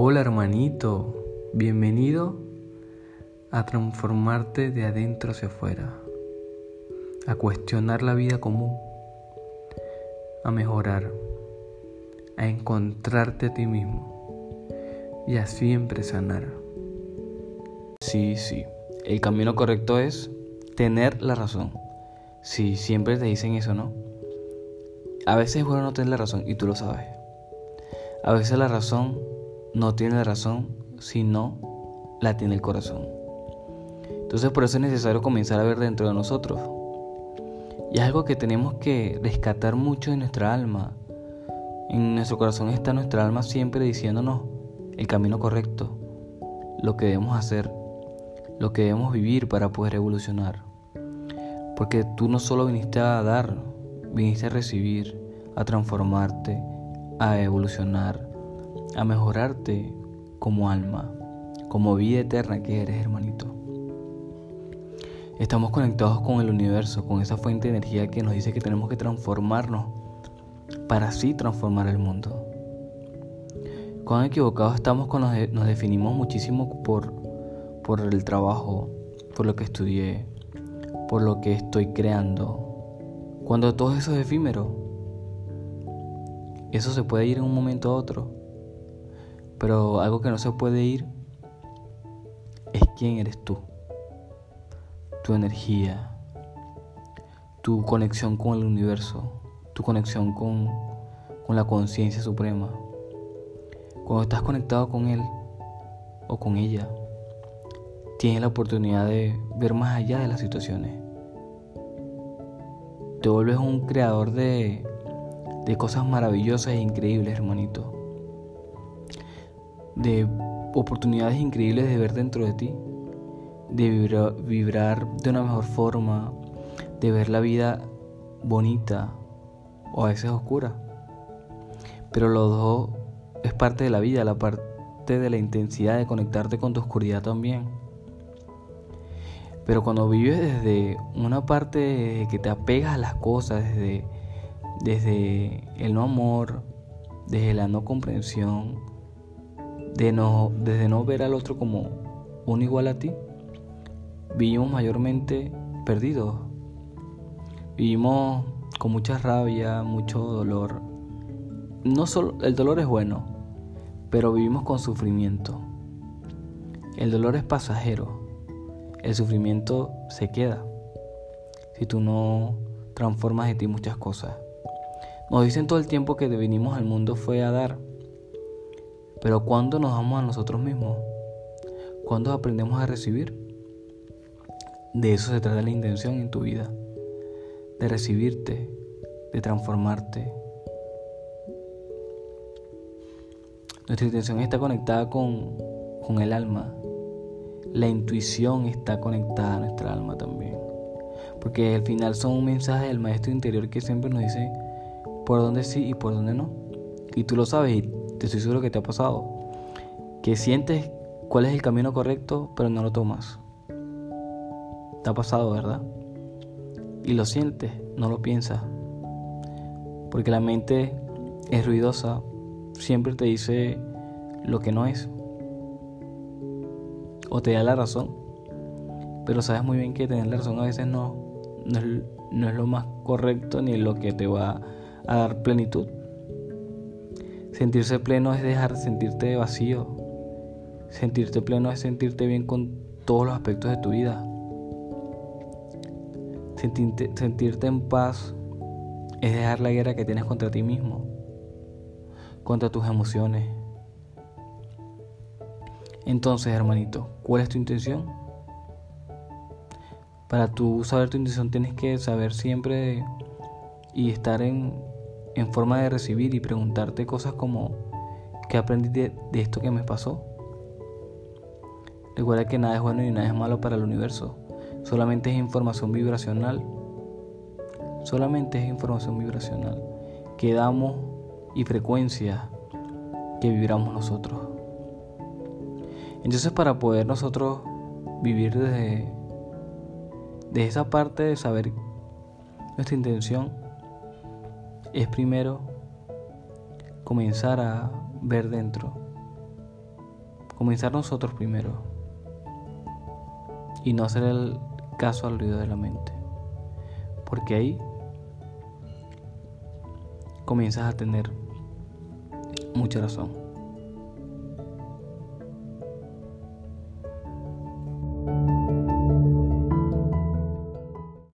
Hola hermanito, bienvenido a transformarte de adentro hacia afuera, a cuestionar la vida común, a mejorar, a encontrarte a ti mismo y a siempre sanar. Sí, sí, el camino correcto es tener la razón. Sí, siempre te dicen eso, ¿no? A veces es bueno no tener la razón y tú lo sabes. A veces la razón no tiene la razón, sino la tiene el corazón. Entonces por eso es necesario comenzar a ver dentro de nosotros. Y es algo que tenemos que rescatar mucho de nuestra alma. En nuestro corazón está nuestra alma siempre diciéndonos el camino correcto, lo que debemos hacer, lo que debemos vivir para poder evolucionar. Porque tú no solo viniste a dar, viniste a recibir, a transformarte, a evolucionar, a mejorarte como alma, como vida eterna que eres, hermanito. Estamos conectados con el universo, con esa fuente de energía que nos dice que tenemos que transformarnos para así transformar el mundo. Cuán equivocados estamos cuando nos definimos muchísimo por, por el trabajo, por lo que estudié, por lo que estoy creando. Cuando todo eso es efímero, eso se puede ir en un momento a otro. Pero algo que no se puede ir es quién eres tú, tu energía, tu conexión con el universo, tu conexión con, con la conciencia suprema. Cuando estás conectado con él o con ella, tienes la oportunidad de ver más allá de las situaciones. Te vuelves un creador de, de cosas maravillosas e increíbles, hermanito de oportunidades increíbles de ver dentro de ti, de vibrar, de una mejor forma, de ver la vida bonita o a veces oscura. Pero los dos es parte de la vida, la parte de la intensidad de conectarte con tu oscuridad también. Pero cuando vives desde una parte que te apegas a las cosas, desde, desde el no amor, desde la no comprensión, de no, desde no ver al otro como un igual a ti, vivimos mayormente perdidos. Vivimos con mucha rabia, mucho dolor. No solo el dolor es bueno, pero vivimos con sufrimiento. El dolor es pasajero. El sufrimiento se queda si tú no transformas de ti muchas cosas. Nos dicen todo el tiempo que venimos al mundo fue a dar pero cuando nos damos a nosotros mismos, cuando aprendemos a recibir, de eso se trata la intención en tu vida, de recibirte, de transformarte. Nuestra intención está conectada con, con el alma. La intuición está conectada a nuestra alma también. Porque al final son un mensaje del maestro interior que siempre nos dice por dónde sí y por dónde no. Y tú lo sabes y te estoy seguro que te ha pasado. Que sientes cuál es el camino correcto, pero no lo tomas. Te ha pasado, ¿verdad? Y lo sientes, no lo piensas. Porque la mente es ruidosa, siempre te dice lo que no es. O te da la razón. Pero sabes muy bien que tener la razón a veces no, no, es, es lo más correcto ni lo que te va a dar plenitud. Sentirse pleno es dejar de sentirte vacío. Sentirte pleno es sentirte bien con todos los aspectos de tu vida. Sentirte, en paz es dejar la guerra que tienes contra ti mismo, contra tus emociones. Entonces, hermanito, ¿cuál es tu intención? Para tú saber tu intención tienes que saber siempre y estar en en forma de recibir y preguntarte cosas como ¿qué aprendí de, esto que me pasó? Recuerda que nada es bueno y nada es malo para el universo. Solamente es información vibracional. Solamente es información vibracional que damos y frecuencia que vibramos nosotros. Entonces para poder nosotros vivir desde, de esa parte de saber nuestra intención, es primero comenzar a ver dentro comenzar nosotros primero y no hacer el caso al ruido de la mente. Porque ahí comienzas a tener mucha razón.